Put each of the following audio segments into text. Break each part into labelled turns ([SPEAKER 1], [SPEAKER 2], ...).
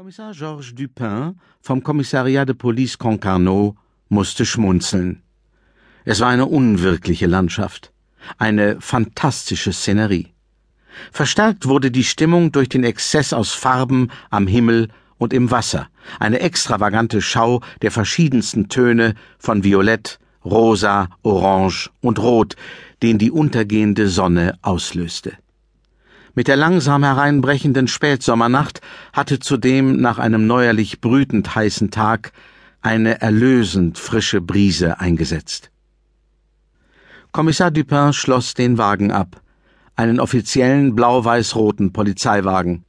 [SPEAKER 1] Kommissar Georges Dupin vom Kommissariat de Police Concarneau musste schmunzeln. Es war eine unwirkliche Landschaft, eine fantastische Szenerie. Verstärkt wurde die Stimmung durch den Exzess aus Farben am Himmel und im Wasser, eine extravagante Schau der verschiedensten Töne von Violett, Rosa, Orange und Rot, den die untergehende Sonne auslöste. Mit der langsam hereinbrechenden Spätsommernacht hatte zudem nach einem neuerlich brütend heißen Tag eine erlösend frische Brise eingesetzt. Kommissar Dupin schloss den Wagen ab, einen offiziellen blau-weiß-roten Polizeiwagen.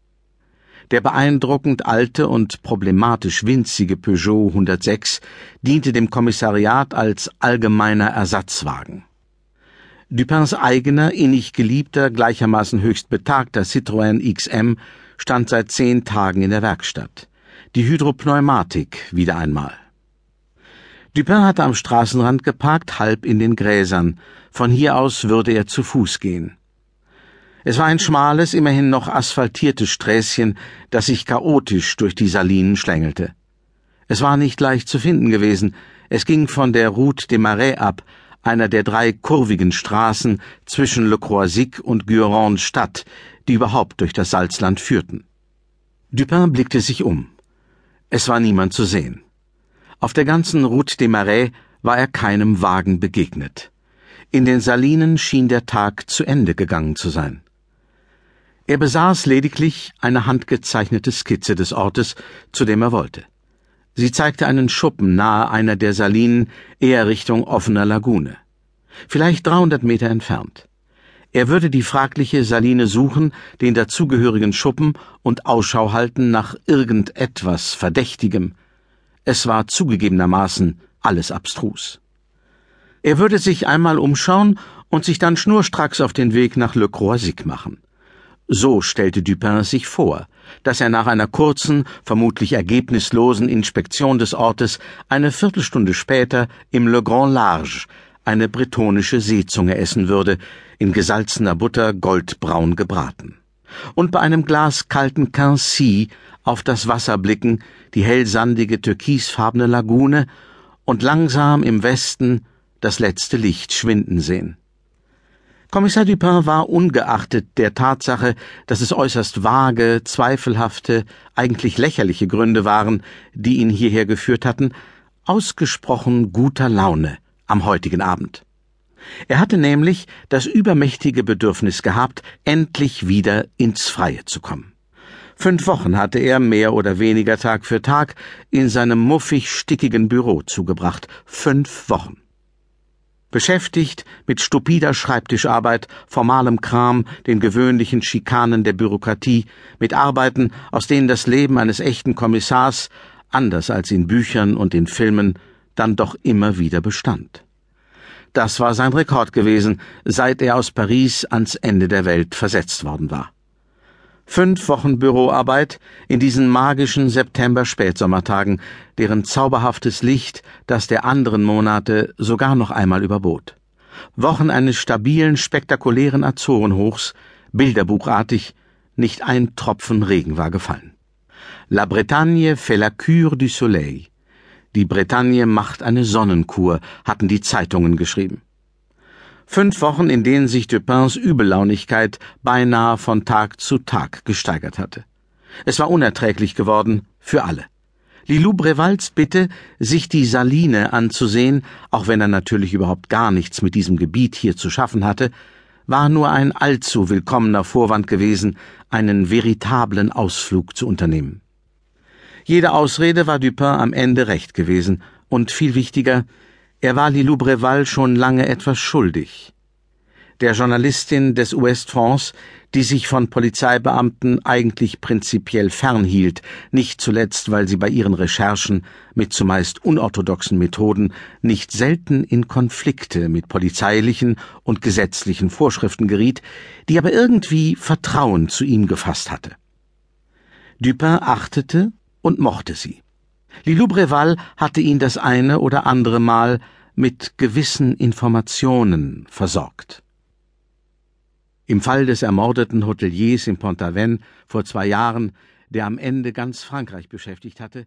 [SPEAKER 1] Der beeindruckend alte und problematisch winzige Peugeot 106 diente dem Kommissariat als allgemeiner Ersatzwagen. Dupins eigener, innig geliebter, gleichermaßen höchst betagter Citroën XM stand seit zehn Tagen in der Werkstatt. Die Hydropneumatik wieder einmal. Dupin hatte am Straßenrand geparkt, halb in den Gräsern. Von hier aus würde er zu Fuß gehen. Es war ein schmales, immerhin noch asphaltiertes Sträßchen, das sich chaotisch durch die Salinen schlängelte. Es war nicht leicht zu finden gewesen. Es ging von der Route des Marais ab, einer der drei kurvigen Straßen zwischen Le Croisic und Guérande Stadt, die überhaupt durch das Salzland führten. Dupin blickte sich um. Es war niemand zu sehen. Auf der ganzen Route des Marais war er keinem Wagen begegnet. In den Salinen schien der Tag zu Ende gegangen zu sein. Er besaß lediglich eine handgezeichnete Skizze des Ortes, zu dem er wollte. Sie zeigte einen Schuppen nahe einer der Salinen, eher Richtung offener Lagune. Vielleicht 300 Meter entfernt. Er würde die fragliche Saline suchen, den dazugehörigen Schuppen und Ausschau halten nach irgendetwas Verdächtigem. Es war zugegebenermaßen alles abstrus. Er würde sich einmal umschauen und sich dann schnurstracks auf den Weg nach Le Croisic machen. So stellte Dupin sich vor, dass er nach einer kurzen, vermutlich ergebnislosen Inspektion des Ortes eine Viertelstunde später im Le Grand Large eine bretonische Seezunge essen würde, in gesalzener Butter goldbraun gebraten. Und bei einem Glas kalten Quincy auf das Wasser blicken, die hellsandige türkisfarbene Lagune und langsam im Westen das letzte Licht schwinden sehen. Kommissar Dupin war ungeachtet der Tatsache, dass es äußerst vage, zweifelhafte, eigentlich lächerliche Gründe waren, die ihn hierher geführt hatten, ausgesprochen guter Laune am heutigen Abend. Er hatte nämlich das übermächtige Bedürfnis gehabt, endlich wieder ins Freie zu kommen. Fünf Wochen hatte er mehr oder weniger Tag für Tag in seinem muffig stickigen Büro zugebracht. Fünf Wochen. Beschäftigt mit stupider Schreibtischarbeit, formalem Kram, den gewöhnlichen Schikanen der Bürokratie, mit Arbeiten, aus denen das Leben eines echten Kommissars, anders als in Büchern und in Filmen, dann doch immer wieder bestand. Das war sein Rekord gewesen, seit er aus Paris ans Ende der Welt versetzt worden war. Fünf Wochen Büroarbeit in diesen magischen September-Spätsommertagen, deren zauberhaftes Licht das der anderen Monate sogar noch einmal überbot. Wochen eines stabilen, spektakulären Azorenhochs, bilderbuchartig, nicht ein Tropfen Regen war gefallen. La Bretagne fait la cure du soleil. Die Bretagne macht eine Sonnenkur, hatten die Zeitungen geschrieben. Fünf Wochen, in denen sich Dupins Übellaunigkeit beinahe von Tag zu Tag gesteigert hatte. Es war unerträglich geworden für alle. Lilou Brevals Bitte, sich die Saline anzusehen, auch wenn er natürlich überhaupt gar nichts mit diesem Gebiet hier zu schaffen hatte, war nur ein allzu willkommener Vorwand gewesen, einen veritablen Ausflug zu unternehmen. Jede Ausrede war Dupin am Ende recht gewesen, und viel wichtiger, er war Lilou Breval schon lange etwas schuldig. Der Journalistin des France, die sich von Polizeibeamten eigentlich prinzipiell fernhielt, nicht zuletzt, weil sie bei ihren Recherchen mit zumeist unorthodoxen Methoden nicht selten in Konflikte mit polizeilichen und gesetzlichen Vorschriften geriet, die aber irgendwie Vertrauen zu ihm gefasst hatte. Dupin achtete und mochte sie. Lilou Breval hatte ihn das eine oder andere Mal mit gewissen Informationen versorgt. Im Fall des ermordeten Hoteliers in Pont-Aven vor zwei Jahren, der am Ende ganz Frankreich beschäftigt hatte,